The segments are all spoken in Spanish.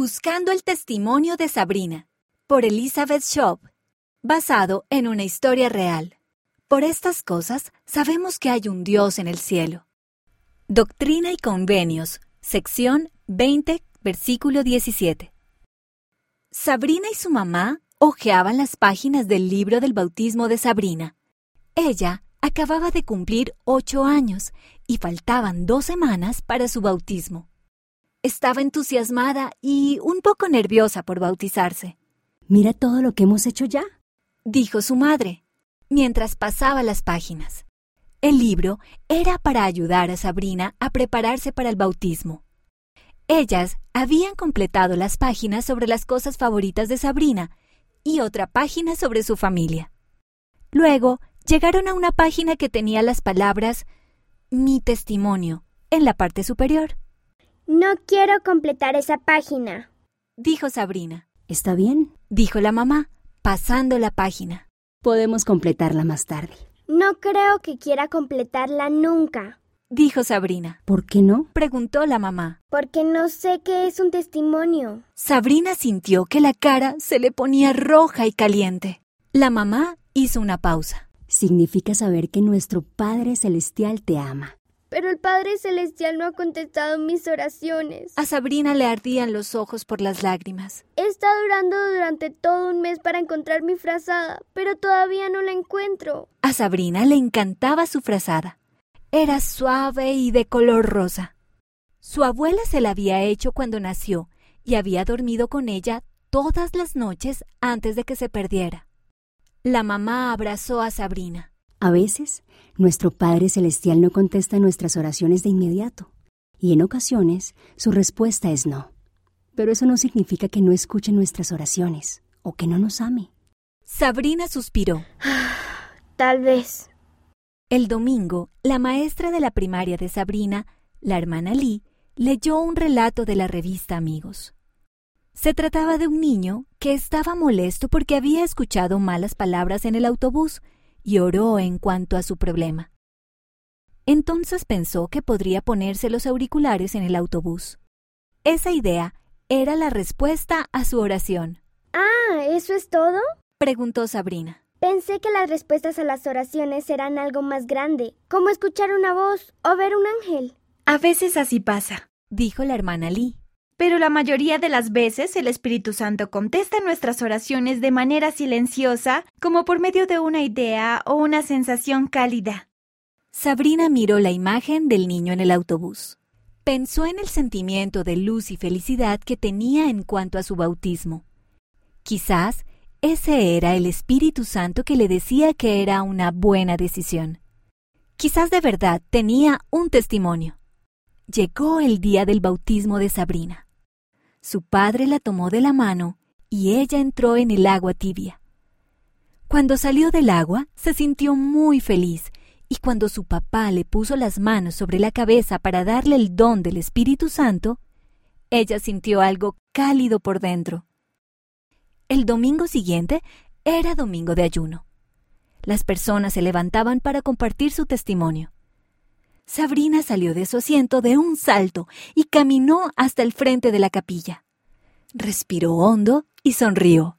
Buscando el testimonio de Sabrina, por Elizabeth Shaw, basado en una historia real. Por estas cosas sabemos que hay un Dios en el cielo. Doctrina y Convenios, sección 20, versículo 17. Sabrina y su mamá hojeaban las páginas del libro del bautismo de Sabrina. Ella acababa de cumplir ocho años y faltaban dos semanas para su bautismo. Estaba entusiasmada y un poco nerviosa por bautizarse. Mira todo lo que hemos hecho ya, dijo su madre, mientras pasaba las páginas. El libro era para ayudar a Sabrina a prepararse para el bautismo. Ellas habían completado las páginas sobre las cosas favoritas de Sabrina y otra página sobre su familia. Luego llegaron a una página que tenía las palabras Mi testimonio en la parte superior. No quiero completar esa página, dijo Sabrina. ¿Está bien? dijo la mamá, pasando la página. Podemos completarla más tarde. No creo que quiera completarla nunca dijo Sabrina. ¿Por qué no? preguntó la mamá. Porque no sé qué es un testimonio. Sabrina sintió que la cara se le ponía roja y caliente. La mamá hizo una pausa. Significa saber que nuestro Padre Celestial te ama. Pero el Padre Celestial no ha contestado mis oraciones. A Sabrina le ardían los ojos por las lágrimas. He estado orando durante todo un mes para encontrar mi frazada, pero todavía no la encuentro. A Sabrina le encantaba su frazada. Era suave y de color rosa. Su abuela se la había hecho cuando nació y había dormido con ella todas las noches antes de que se perdiera. La mamá abrazó a Sabrina. A veces, nuestro Padre Celestial no contesta nuestras oraciones de inmediato, y en ocasiones su respuesta es no. Pero eso no significa que no escuche nuestras oraciones o que no nos ame. Sabrina suspiró. Tal vez. El domingo, la maestra de la primaria de Sabrina, la hermana Lee, leyó un relato de la revista Amigos. Se trataba de un niño que estaba molesto porque había escuchado malas palabras en el autobús y oró en cuanto a su problema. Entonces pensó que podría ponerse los auriculares en el autobús. Esa idea era la respuesta a su oración. Ah, ¿eso es todo? preguntó Sabrina. Pensé que las respuestas a las oraciones eran algo más grande, como escuchar una voz o ver un ángel. A veces así pasa, dijo la hermana Lee. Pero la mayoría de las veces el Espíritu Santo contesta nuestras oraciones de manera silenciosa, como por medio de una idea o una sensación cálida. Sabrina miró la imagen del niño en el autobús. Pensó en el sentimiento de luz y felicidad que tenía en cuanto a su bautismo. Quizás ese era el Espíritu Santo que le decía que era una buena decisión. Quizás de verdad tenía un testimonio. Llegó el día del bautismo de Sabrina. Su padre la tomó de la mano y ella entró en el agua tibia. Cuando salió del agua, se sintió muy feliz y cuando su papá le puso las manos sobre la cabeza para darle el don del Espíritu Santo, ella sintió algo cálido por dentro. El domingo siguiente era domingo de ayuno. Las personas se levantaban para compartir su testimonio. Sabrina salió de su asiento de un salto y caminó hasta el frente de la capilla. Respiró hondo y sonrió.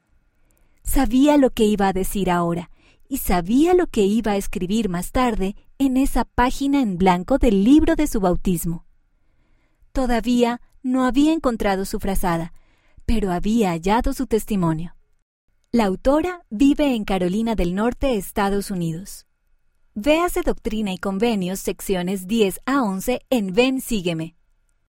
Sabía lo que iba a decir ahora y sabía lo que iba a escribir más tarde en esa página en blanco del libro de su bautismo. Todavía no había encontrado su frazada, pero había hallado su testimonio. La autora vive en Carolina del Norte, Estados Unidos. Véase Doctrina y Convenios, secciones 10 a 11 en Ven Sígueme.